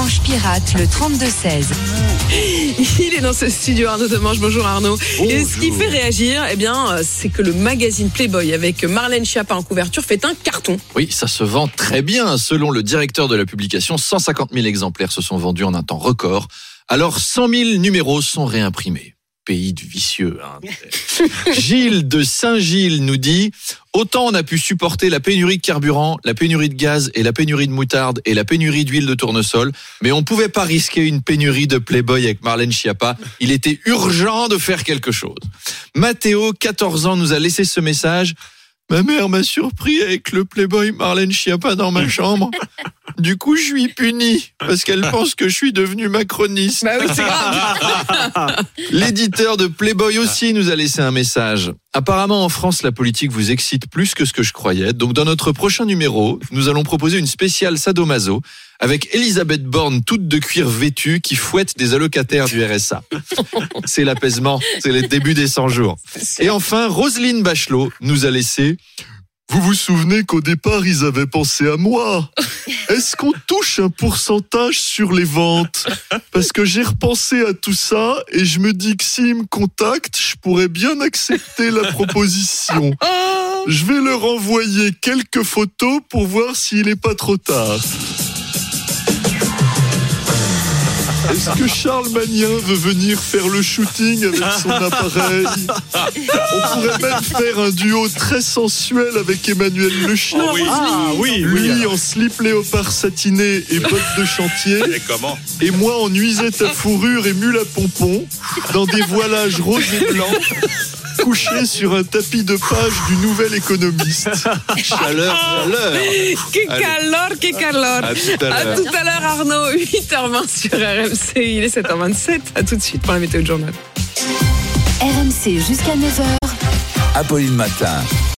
manches pirates, le 32-16. Il est dans ce studio Arnaud Demange. Bonjour Arnaud. Et ce qui fait réagir, eh bien, c'est que le magazine Playboy avec Marlène Schiappa en couverture fait un carton. Oui, ça se vend très bien. Selon le directeur de la publication, 150 000 exemplaires se sont vendus en un temps record. Alors 100 000 numéros sont réimprimés. Pays du vicieux. hein. Gilles de Saint-Gilles nous dit Autant on a pu supporter la pénurie de carburant, la pénurie de gaz et la pénurie de moutarde et la pénurie d'huile de tournesol, mais on pouvait pas risquer une pénurie de Playboy avec Marlène Schiappa. Il était urgent de faire quelque chose. Mathéo, 14 ans, nous a laissé ce message. Ma mère m'a surpris avec le Playboy Marlène Schiappa dans ma chambre. Du coup, je suis puni parce qu'elle pense que je suis devenu macroniste. Bah oui, c'est grave. L'éditeur de Playboy aussi nous a laissé un message. Apparemment, en France, la politique vous excite plus que ce que je croyais. Donc, dans notre prochain numéro, nous allons proposer une spéciale sadomaso avec Elisabeth Borne, toute de cuir vêtue, qui fouette des allocataires du RSA. C'est l'apaisement, c'est le début des 100 jours. Et enfin, Roselyne Bachelot nous a laissé vous vous souvenez qu'au départ, ils avaient pensé à moi Est-ce qu'on touche un pourcentage sur les ventes? Parce que j'ai repensé à tout ça et je me dis que s'ils me contactent, je pourrais bien accepter la proposition. Je vais leur envoyer quelques photos pour voir s'il n'est pas trop tard. Est-ce que Charles Magnin veut venir faire le shooting avec son appareil On pourrait même faire un duo très sensuel avec Emmanuel Le Chien. Ah oui, Lui en slip léopard satiné et bottes de chantier. Et comment Et moi en nuisette à fourrure et mule à pompons, dans des voilages roses et blancs, couché sur un tapis de page du Nouvel Économiste. Chaleur, chaleur. Que calor, que calor. À tout à À l'heure. tout à l'heure Arnaud, 8h20 sur RMC. Il est 7h27. À tout de suite pour la météo de journal. RMC jusqu'à 9h. Apolline Matin.